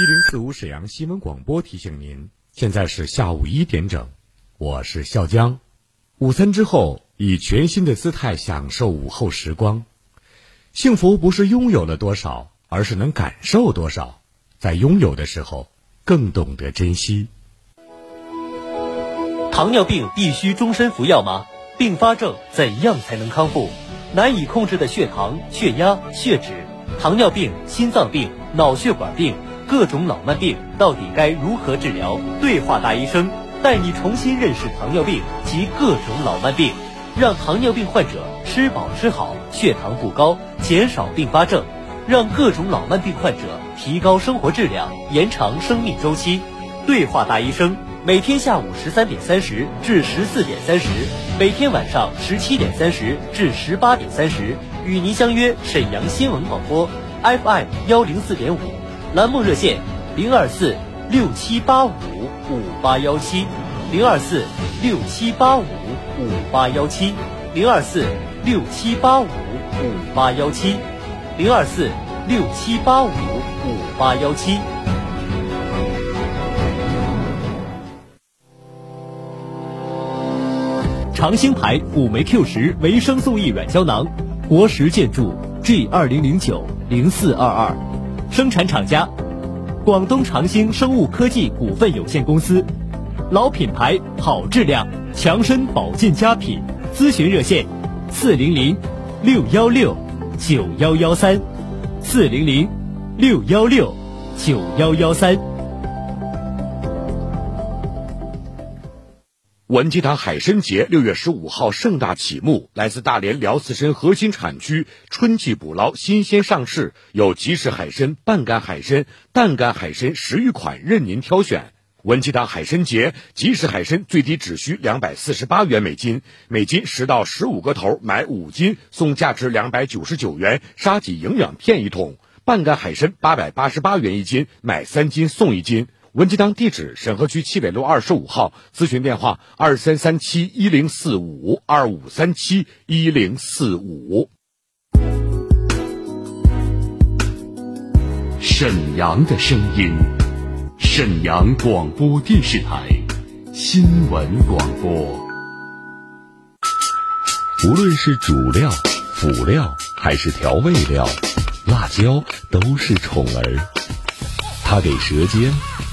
一零四五沈阳新闻广播提醒您，现在是下午一点整，我是笑江。午餐之后，以全新的姿态享受午后时光。幸福不是拥有了多少，而是能感受多少。在拥有的时候，更懂得珍惜。糖尿病必须终身服药吗？并发症怎样才能康复？难以控制的血糖、血压、血脂，糖尿病、心脏病、脑血管病。各种老慢病到底该如何治疗？对话大医生带你重新认识糖尿病及各种老慢病，让糖尿病患者吃饱吃好，血糖不高，减少并发症，让各种老慢病患者提高生活质量，延长生命周期。对话大医生每天下午十三点三十至十四点三十，每天晚上十七点三十至十八点三十，与您相约沈阳新闻广播 FM 幺零四点五。栏目热线：零二四六七八五五八幺七，零二四六七八五五八幺七，零二四六七八五五八幺七，零二四六七八五五八幺七。长兴牌五酶 Q 十维生素 E 软胶囊，国石建筑 G 二零零九零四二二。生产厂家：广东长兴生物科技股份有限公司，老品牌，好质量，强身保健佳品。咨询热线：四零零六幺六九幺幺三，四零零六幺六九幺幺三。文吉堂海参节六月十五号盛大启幕，来自大连辽刺参核心产区，春季捕捞，新鲜上市，有即食海参、半干海参、淡干海参十余款任您挑选。文吉堂海参节即食海参最低只需两百四十八元每斤，每斤十到十五个头，买五斤送价值两百九十九元沙棘营养片一桶；半干海参八百八十八元一斤，买三斤送一斤。文吉堂地址：沈河区七北路二十五号，咨询电话：二三三七一零四五二五三七一零四五。沈阳的声音，沈阳广播电视台新闻广播。无论是主料、辅料还是调味料，辣椒都是宠儿，它给舌尖。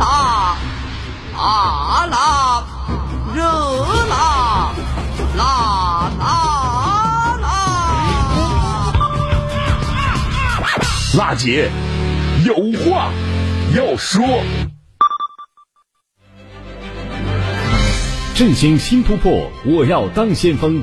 辣，辣辣，热辣，辣辣辣！辣姐有话要说。振兴新突破，我要当先锋。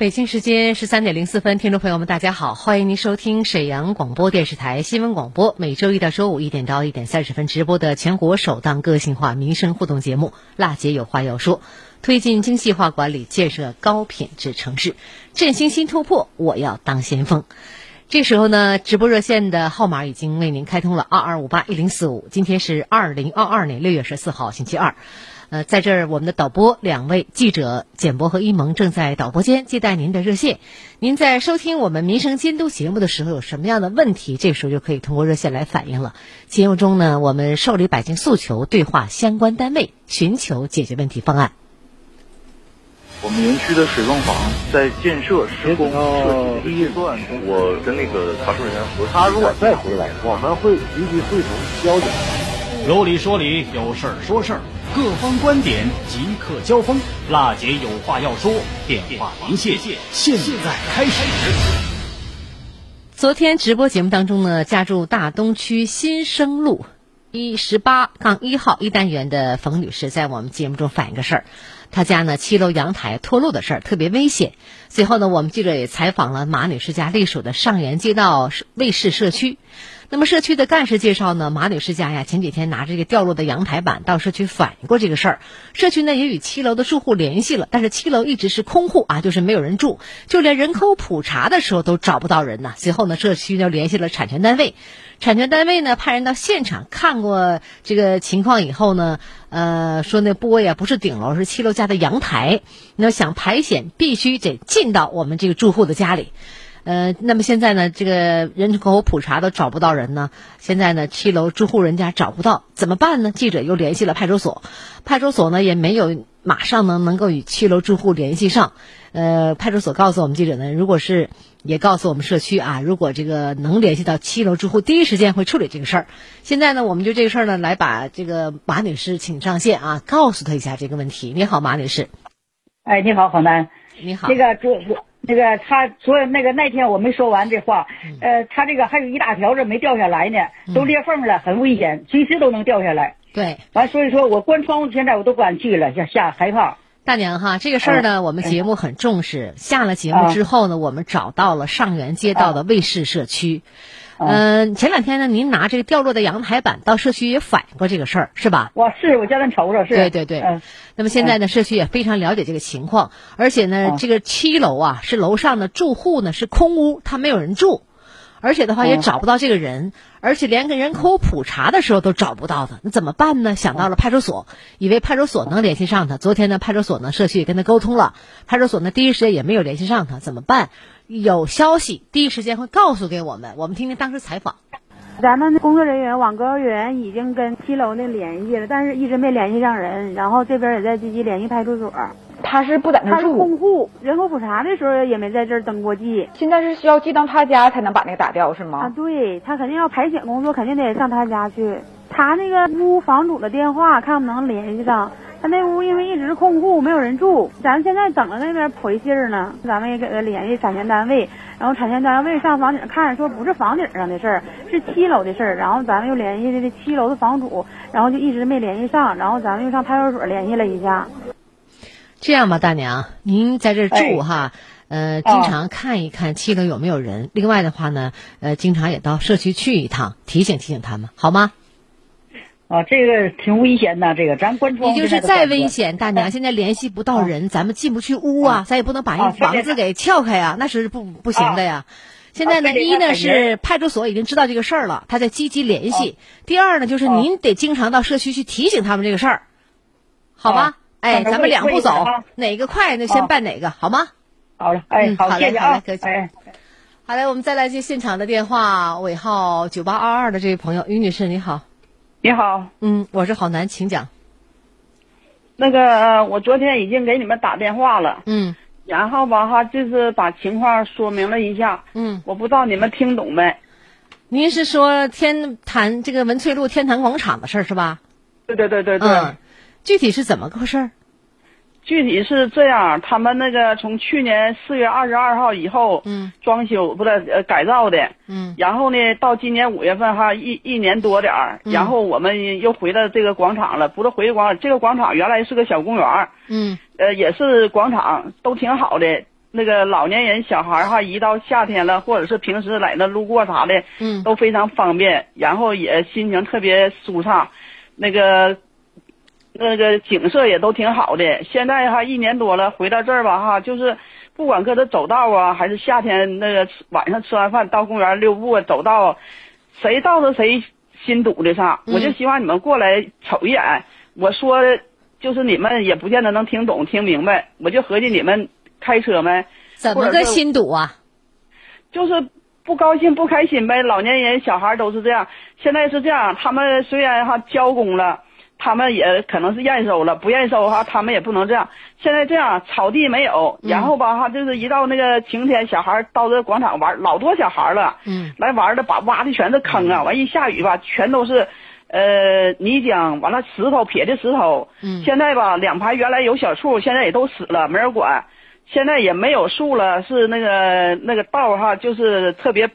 北京时间十三点零四分，听众朋友们，大家好，欢迎您收听沈阳广播电视台新闻广播。每周一到周五一点到一点三十分直播的全国首档个性化民生互动节目《辣姐有话要说》，推进精细化管理，建设高品质城市，振兴新突破，我要当先锋。这时候呢，直播热线的号码已经为您开通了，二二五八一零四五。今天是二零二二年六月十四号，星期二。呃，在这儿，我们的导播两位记者简博和一萌正在导播间接待您的热线。您在收听我们民生监督节目的时候，有什么样的问题，这时候就可以通过热线来反映了。节目中呢，我们受理百姓诉求，对话相关单位，寻求解决问题方案。我们园区的水泵房在建设施工设计预算，我跟那个查收人员核他如果再回来，我们会立即会同交警。有理说理，有事儿说事儿。各方观点即刻交锋。辣姐有话要说，电话连线，现在开始。昨天直播节目当中呢，家住大东区新生路一十八杠一号一单元的冯女士在我们节目中反映个事儿，他家呢七楼阳台脱落的事儿特别危险。随后呢，我们记者也采访了马女士家隶属的上元街道卫士社区。那么社区的干事介绍呢，马女士家呀前几天拿着这个掉落的阳台板到社区反映过这个事儿，社区呢也与七楼的住户联系了，但是七楼一直是空户啊，就是没有人住，就连人口普查的时候都找不到人呢。随后呢，社区就联系了产权单位，产权单位呢派人到现场看过这个情况以后呢，呃，说那部位啊不是顶楼，是七楼家的阳台，那想排险必须得进到我们这个住户的家里。呃，那么现在呢，这个人口普查都找不到人呢。现在呢，七楼住户人家找不到，怎么办呢？记者又联系了派出所，派出所呢也没有马上能能够与七楼住户联系上。呃，派出所告诉我们记者呢，如果是也告诉我们社区啊，如果这个能联系到七楼住户，第一时间会处理这个事儿。现在呢，我们就这个事儿呢，来把这个马女士请上线啊，告诉她一下这个问题。你好，马女士。哎，你好，黄丹。你好。那个主。那个他所有那个那天我没说完这话，呃，他这个还有一大条子没掉下来呢，都裂缝了，很危险，随时都能掉下来。对，完所以说我关窗户现在我都不敢去了，吓吓害怕。大娘哈，这个事儿呢，我们节目很重视。下了节目之后呢，我们找到了上元街道的卫士社区。嗯，前两天呢，您拿这个掉落的阳台板到社区也反映过这个事儿，是吧？我是我叫人瞅瞅，是。对对对。嗯。那么现在呢，社区也非常了解这个情况，而且呢，这个七楼啊是楼上的住户呢是空屋，他没有人住，而且的话也找不到这个人，而且连个人口普查的时候都找不到的，那怎么办呢？想到了派出所，以为派出所能联系上他。昨天呢，派出所呢社区也跟他沟通了，派出所呢第一时间也没有联系上他，怎么办？有消息第一时间会告诉给我们，我们听听当时采访。咱们工作人员、网格员已经跟七楼那联系了，但是一直没联系上人。然后这边也在积极联系派出所。他是不在那住，空户，人口普查的时候也没在这儿登过记。现在是需要寄到他家才能把那个打掉，是吗？啊，对他肯定要排险工作，肯定得上他家去。他那个屋房主的电话，看能不能联系上。他那屋因为一直是空户，没有人住，咱现在等着那边回信儿呢。咱们也给他联系产权单位，然后产权单位上房顶看，说不是房顶上的事儿，是七楼的事儿。然后咱们又联系这七楼的房主，然后就一直没联系上。然后咱们又上派出所联系了一下。这样吧，大娘，您在这住哈，呃，经常看一看七楼有没有人。另外的话呢，呃，经常也到社区去一趟，提醒提醒他们，好吗？啊，这个挺危险的，这个咱关窗。也就是再危险，大娘现在联系不到人，咱们进不去屋啊，咱也不能把人房子给撬开呀，那是不不行的呀。现在呢，一呢是派出所已经知道这个事儿了，他在积极联系；第二呢，就是您得经常到社区去提醒他们这个事儿，好吧？哎，咱们两步走，哪个快那先办哪个，好吗？好了，哎，好，谢谢啊，客气。好嘞，我们再来接现场的电话，尾号九八二二的这位朋友，于女士，你好。你好，嗯，我是郝楠，请讲。那个，我昨天已经给你们打电话了，嗯，然后吧哈，就是把情况说明了一下，嗯，我不知道你们听懂没？您是说天坛这个文翠路天坛广场的事儿是吧？对对对对对。嗯，具体是怎么个事儿？具体是这样，他们那个从去年四月二十二号以后，嗯，装修不是呃改造的，嗯，然后呢，到今年五月份哈一一年多点儿，然后我们又回到这个广场了，不是回广场，这个广场原来是个小公园，嗯，呃也是广场，都挺好的，那个老年人小孩儿哈，一到夏天了，或者是平时在那路过啥的，嗯，都非常方便，然后也心情特别舒畅，那个。那个景色也都挺好的。现在哈一年多了，回到这儿吧哈，就是不管搁这走道啊，还是夏天那个晚上吃完饭到公园溜步走道，谁到着谁心堵的上。我就希望你们过来瞅一眼。我说就是你们也不见得能听懂听明白。我就合计你们开车没？怎么个心堵啊？就是不高兴不开心呗。老年人小孩都是这样。现在是这样，他们虽然哈交工了。他们也可能是验收了，不验收哈，他们也不能这样。现在这样，草地没有，然后吧哈，就是一到那个晴天，小孩到这广场玩，老多小孩了，嗯，来玩的，把挖的全是坑啊。完一下雨吧，全都是，呃，泥浆完了石头撇的石头，嗯。现在吧两排原来有小树，现在也都死了，没人管，现在也没有树了，是那个那个道哈，就是特别，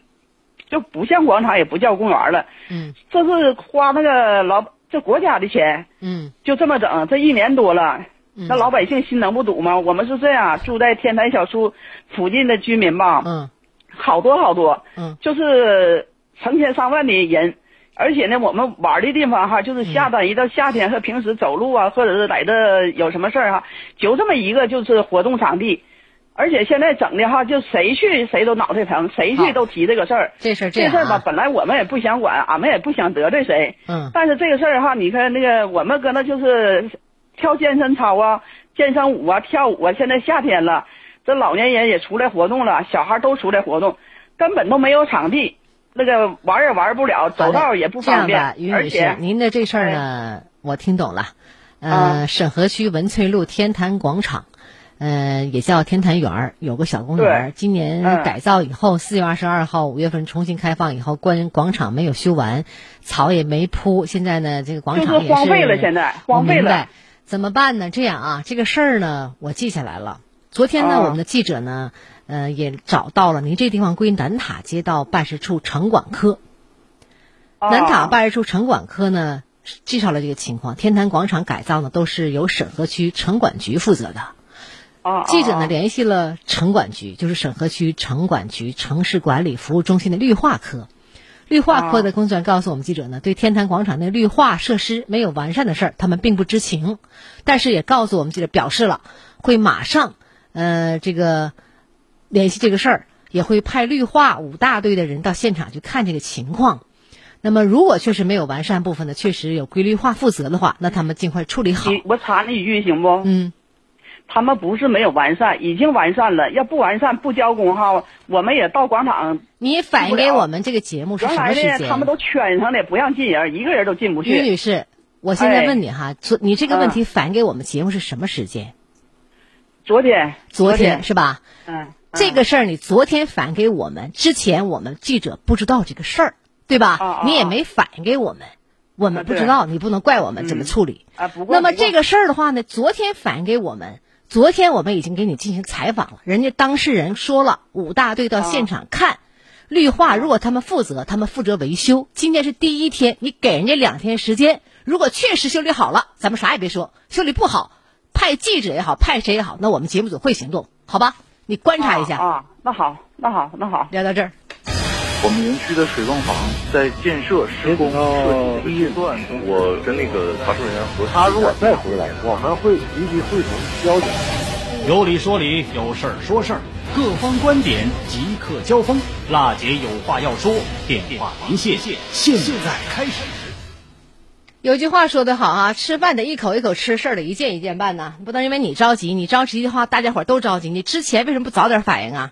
就不像广场，也不叫公园了，嗯。这是花那个老这国家的钱，嗯就这么整，这一年多了。嗯那老百姓心能不堵吗？我们是这样，住在天台小区附近的居民吧，嗯好多好多，嗯就是成千上万的人，而且呢，我们玩的地方哈，就是夏天、一到夏天和平时走路啊，或者是在这有什么事儿哈，就这么一个就是活动场地，而且现在整的哈，就谁去谁都脑袋疼，谁去都提这个事儿。这事儿这样这事儿吧啊，，本来我们也不想管，俺们也不想得罪谁，嗯但是这个事儿哈，你看那个我们搁那就是跳健身操啊、健身舞啊、跳舞啊。现在夏天了，这老年人也出来活动了，小孩都出来活动，根本都没有场地，那个玩也玩不了，走道也不方便，，于女士而且，哎您的这事儿呢，我听懂了。呃，啊沈河区文翠路天坛广场，呃，也叫天坛园儿，有个小公园儿。今年嗯改造以后，四月二十二号五月份重新开放以后，关广场没有修完，草也没铺。现在呢，这个广场就是荒废了现在荒废了怎么办呢？这样啊，这个事儿呢，我记下来了。昨天呢，啊我们的记者呢，呃，也找到了您这地方归南塔街道办事处城管科。南塔啊办事处城管科呢介绍了这个情况，天坛广场改造呢都是由沈河区城管局负责的。啊，记者呢啊联系了城管局，就是沈河区城管局城市管理服务中心的绿化科。绿化科的工作人员告诉我们记者呢，对天坛广场那绿化设施没有完善的事儿，他们并不知情，但是也告诉我们记者表示了会马上呃这个联系这个事儿，也会派绿化五大队的人到现场去看这个情况。那么，如果确实没有完善部分的，确实有规律化负责的话，那他们尽快处理好。我插那一句行不？嗯，他们不是没有完善，已经完善了。要不完善不交工哈，我们也到广场。你反映给我们这个节目是什么时间？呢，他们都圈上的，不让进人，一个人都进不于去。女士，我现在哎问你哈，昨、你这个问题嗯反映给我们节目是什么时间？昨天，昨天天是吧？嗯，这个事儿你昨天反映给我们，之前我们记者不知道这个事儿，对吧？你也没反映给我们，我们不知道，你不能怪我们怎么处理。啊，不过不过那么这个事儿的话呢，昨天反映给我们，昨天我们已经给你进行采访了，人家当事人说了，五大队到现场看。绿化如果他们负责，他们负责维修。今天是第一天，你给人家两天时间，如果确实修理好了，咱们啥也别说；修理不好，派记者也好，派谁也好，那我们节目组会行动，好吧？你观察一下。啊啊，那好，那好，那好。聊到这儿，我们园区的水泵房在建设施工设计的阶段，我跟那个查收人员核实。他如果再回来，我们会立即会同交警。有理说理，有事儿说事儿，各方观点即刻交锋。辣姐有话要说，电话连线，现在开始。有句话说得好啊，吃饭得一口一口吃，事儿得一件一件办呐。不能因为你着急，你着急的话，大家伙儿都着急。你之前为什么不早点反应啊？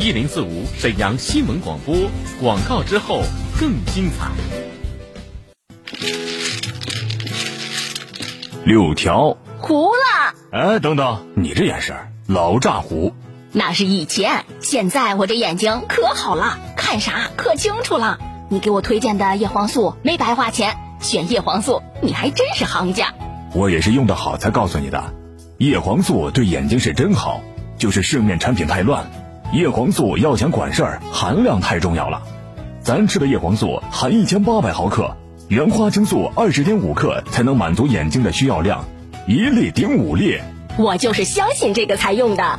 一零四五沈阳新闻广播广告之后更精彩。六条。糊了。哎，等等，你这眼神老炸糊。那是以前，现在我这眼睛可好了，看啥可清楚了。你给我推荐的叶黄素没白花钱，选叶黄素你还真是行家。我也是用的好才告诉你的，叶黄素对眼睛是真好，就是市面产品太乱。叶黄素要想管事儿，含量太重要了。咱吃的叶黄素含一千八百毫克，原花青素二十点五克才能满足眼睛的需要量，一粒顶五粒。我就是相信这个才用的。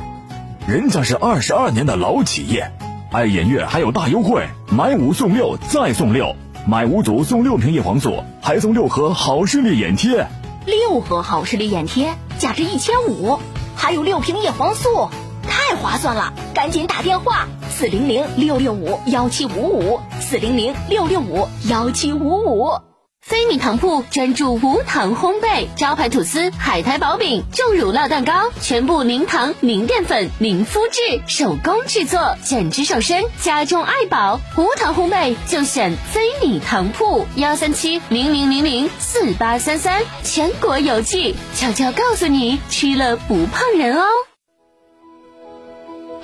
人家是二十二年的老企业，爱眼月还有大优惠，买五送六再送六，买五组送六瓶叶黄素，还送六盒好视力眼贴。六盒好视力眼贴价值一千五，还有六瓶叶黄素。太划算了，赶紧打电话四零零六六五幺七五五四零零六六五幺七五五。飞米糖铺专注无糖烘焙，招牌吐司、海苔薄饼、重乳酪蛋糕，全部零糖、零淀粉、零麸质，手工制作，减脂瘦身，家中爱宝。无糖烘焙就选飞米糖铺，幺三七零零零零四八三三，全国邮寄。悄悄告诉你，吃了不胖人哦。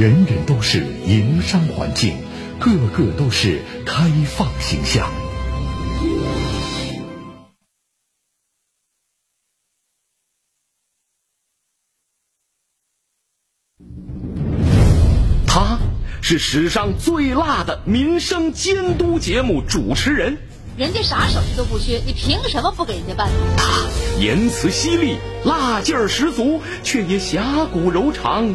人人都是营商环境，个个都是开放形象。他是史上最辣的民生监督节目主持人。人家啥手续都不缺，你凭什么不给人家办？他言辞犀利，辣劲儿十足，却也侠骨柔肠。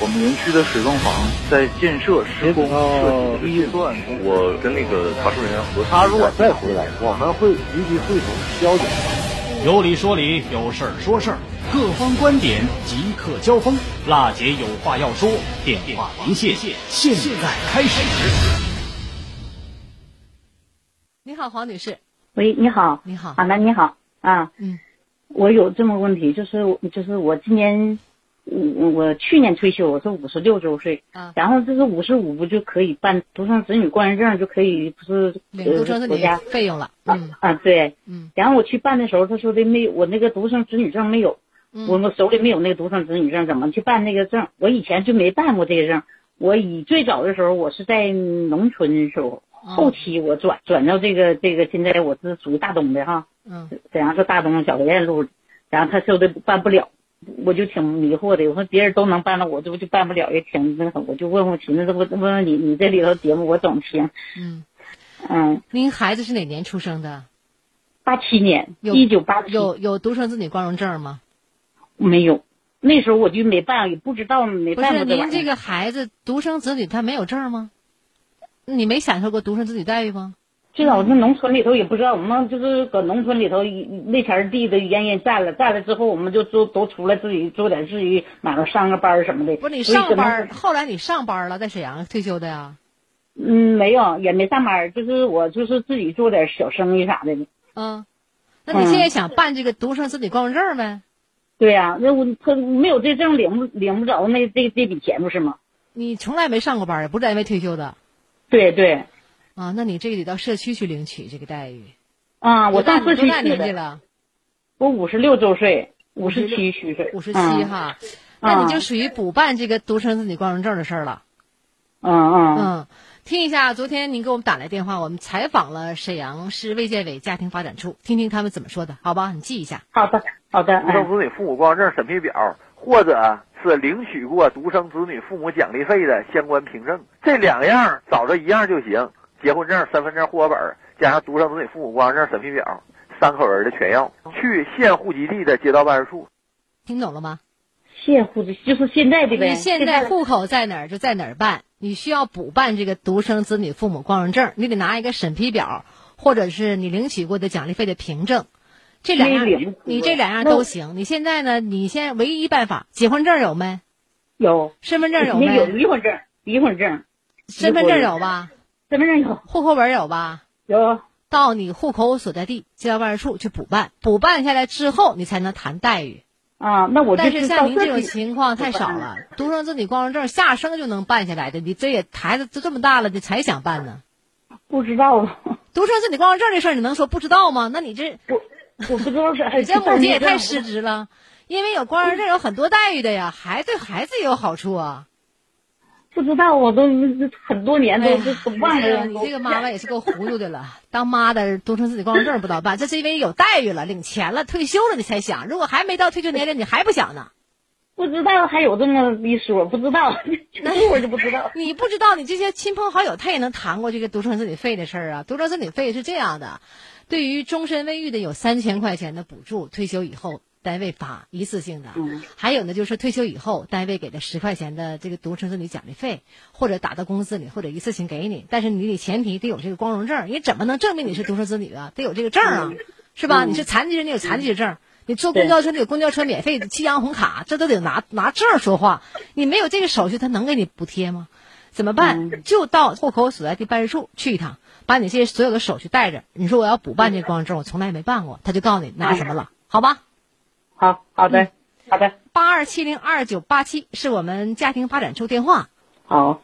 我们园区的水泵房在建设施工设计预算，我跟那个查收人员核他如果再回来，我们会立即会同交警。有理说理，有事儿说事儿，各方观点即刻交锋。辣姐有话要说，电话连线，现在开始。你好，黄女士。喂，你好。你好。好的，你好。啊。嗯。我有这么个问题，就是就是我今年。我我去年退休，我是五十六周岁，然后这是五十五不就可以办独生子女关系证，就可以不是独生子女费用了，嗯。啊对，嗯，然后我去办的时候，他说的没我那个独生子女证没有，我我手里没有那个独生子女证，怎么去办那个证？我以前就没办过这个证，我以最早的时候我是在农村的时候，后期我转转到这个这个现在我是属于大东的哈，嗯，沈阳是大东小学院路，然后他说的办不了。我就挺迷惑的。我说别人都能办了，我这不就办不了？也挺那个，我就问问寻思，这不问问你，你这里头节目我总听。嗯嗯，您孩子是哪年出生的？八七年，有一九八七。有有独生子女光荣证吗？没有，那时候我就没办，也不知道没不是办过玩意儿您这个孩子独生子女他没有证吗？你没享受过独生子女待遇吗？最早那农村里头也不知道，我们就是搁农村里头那前儿地的原因占了，占了之后我们就都都出来自己做点自己买卖上个班儿什么的。不是你上班儿，后来你上班了，在沈阳退休的呀？嗯，没有，也没上班儿，就是我就是自己做点小生意啥的。嗯，那你现在想办这个独生子女光荣证呗？对呀、那我他没有这证领不领不着那这这笔钱不是吗？你从来没上过班不是因为退休的对对。啊？那你这个得到社区去领取这个待遇。啊，我多大上社区多大去的。年纪了？我五十六周岁，五十七虚岁。五十七嗯哈，那你就属于补办这个独生子女光荣证的事儿了。嗯嗯嗯，听一下，昨天您给我们打来电话，我们采访了沈阳市卫健委家庭发展处，听听他们怎么说的，好吧？你记一下。好的，好的。独生子女父母光荣证审批表，或者是领取过独生子女父母奖励费的相关凭证，这两样找着一样就行。结婚证、身份证、户口本加上独生子女父母光荣证审批表，三口人的全要。去县户籍地的街道办事处。听懂了吗？县户籍就是现在的呗。你现在户口在哪儿就在哪儿办，你需要补办这个独生子女父母光荣证，你得拿一个审批表，或者是你领取过的奖励费的凭证，这两样领你这两样都行。你现在呢？你现在唯一办法，结婚证有没？有。身份证有那有没？离婚证，离婚证。身份证有吧？身份证有。户口本有吧？有。到你户口所在地街道办事处去补办，补办下来之后，你才能谈待遇。啊，那我但是像您这种情况太少了，独生子女光荣证下生就能办下来的，你这也孩子都这么大了，你才想办呢？不知道。独生子女光荣证这事儿，你能说不知道吗？那你这我我不知道是 你这母亲也太失职了，因为有光荣证有很多待遇的呀，孩对孩子也有好处啊。不知道，我都很多年都都都忘了。你这个妈妈也是够糊涂的了，当妈的独生子女光荣证不知道办，这是因为有待遇了、领钱了、退休了你才想，如果还没到退休年龄，你还不想呢？不知道还有这么一说，不知道，这会儿就不知道。你不知道，你这些亲朋好友他也能谈过这个独生子女费的事儿啊。独生子女费是这样的，对于终身未育的有三千块钱的补助，退休以后单位发一次性的；还有呢，就是退休以后单位给的十块钱的这个独生子女奖励费，或者打到工资里，或者一次性给你。但是你得前提得有这个光荣证，你怎么能证明你是独生子女啊？得有这个证啊，是吧？你是残疾人，你有残疾证。你坐公交车，你有公交车免费的七阳红卡，这都得拿拿证说话。你没有这个手续，他能给你补贴吗？怎么办？就到户口所在地办事处去一趟，把你这些所有的手续带着。你说我要补办这光荣证，我从来没办过，他就告诉你拿什么了，好吧？好好的，好的。八二七零二九八七是我们家庭发展处电话。好。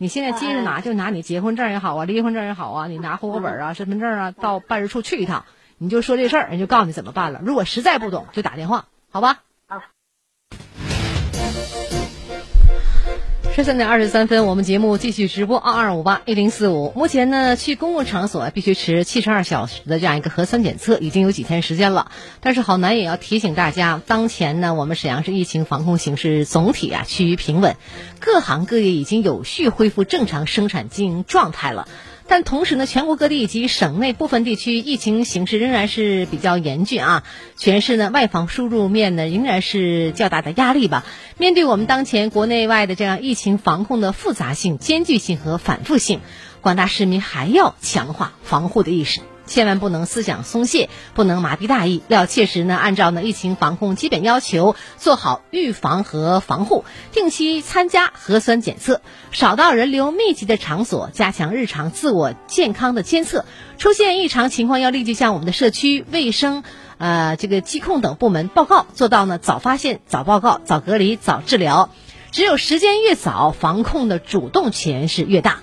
你现在接着拿，就拿你结婚证也好啊，离婚证也好啊，你拿户口本啊、身份证啊，到办事处去一趟。你就说这事儿，人就告诉你怎么办了。如果实在不懂，就打电话，好吧？十三点二十三分，我们节目继续直播，二二五八一零四五。目前呢，去公共场所必须持七十二小时的这样一个核酸检测，已经有几天时间了。但是好难也要提醒大家，当前呢，我们沈阳市疫情防控形势总体啊趋于平稳，各行各业已经有序恢复正常生产经营状态了。但同时呢，全国各地以及省内部分地区疫情形势仍然是比较严峻啊，全市呢外防输入面呢仍然是较大的压力吧。面对我们当前国内外的这样疫情防控的复杂性、艰巨性和反复性，广大市民还要强化防护的意识。千万不能思想松懈，不能麻痹大意，要切实呢按照呢疫情防控基本要求做好预防和防护，定期参加核酸检测，少到人流密集的场所，加强日常自我健康的监测，出现异常情况要立即向我们的社区卫生。呃，这个疾控等部门报告，做到呢早发现、早报告、早隔离、早治疗。只有时间越早，防控的主动权是越大。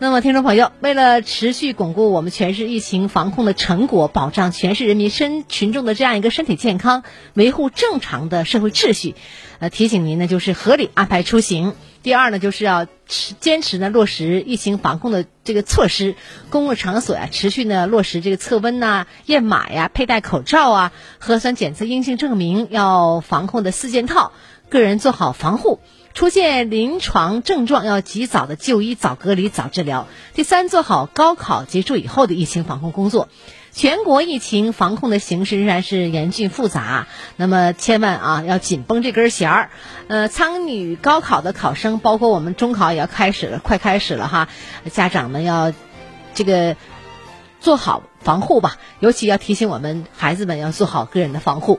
那么，听众朋友，为了持续巩固我们全市疫情防控的成果，保障全市人民身群众的这样一个身体健康，维护正常的社会秩序，呃，提醒您呢，就是合理安排出行。第二呢，就是要持坚持呢落实疫情防控的这个措施，公共场所呀，持续呢落实这个测温呐、验码呀、佩戴口罩啊、核酸检测阴性证明，要防控的四件套，个人做好防护。出现临床症状要及早的就医、早隔离、早治疗。第三，做好高考结束以后的疫情防控工作。全国疫情防控的形势仍然是严峻复杂，那么千万啊要紧绷这根弦儿。呃，参与高考的考生，包括我们中考也要开始了，快开始了哈。家长们要这个做好防护吧，尤其要提醒我们孩子们要做好个人的防护。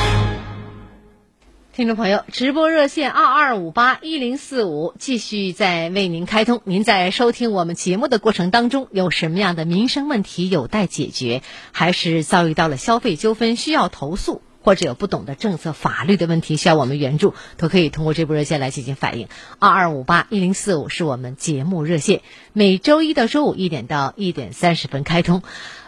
听众朋友，直播热线二二五八一零四五继续在为您开通。您在收听我们节目的过程当中，有什么样的民生问题有待解决，还是遭遇到了消费纠纷需要投诉，或者有不懂的政策法律的问题需要我们援助，都可以通过这部热线来进行反映。二二五八一零四五是我们节目热线，每周一到周五一点到一点三十分开通。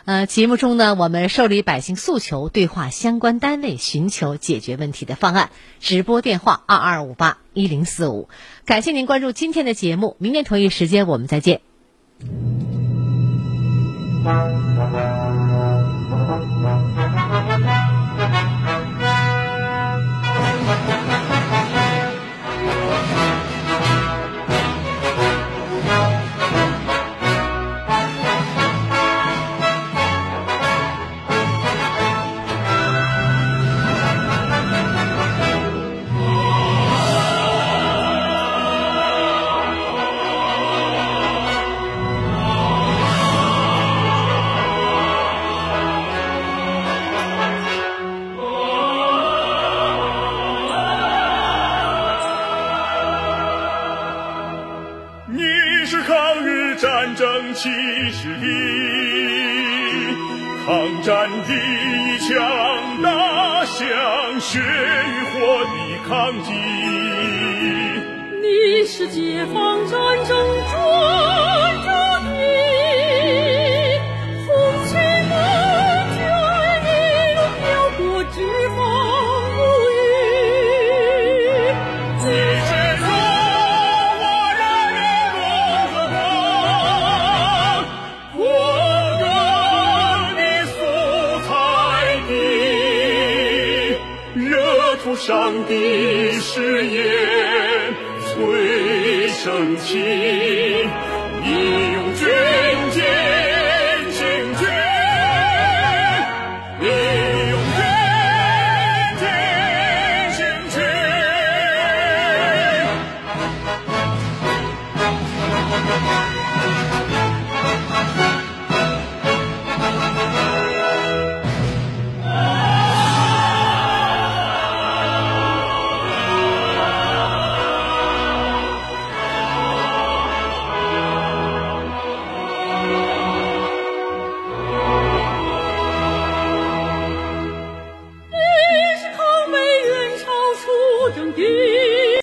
呃，节目中呢，我们受理百姓诉求，对话相关单位，寻求解决问题的方案。直播电话二二五八一零四五。感谢您关注今天的节目，明天同一时间我们再见。战争旗帜的抗战第一强大，像血与火的抗击。你是解放上帝誓言最升起，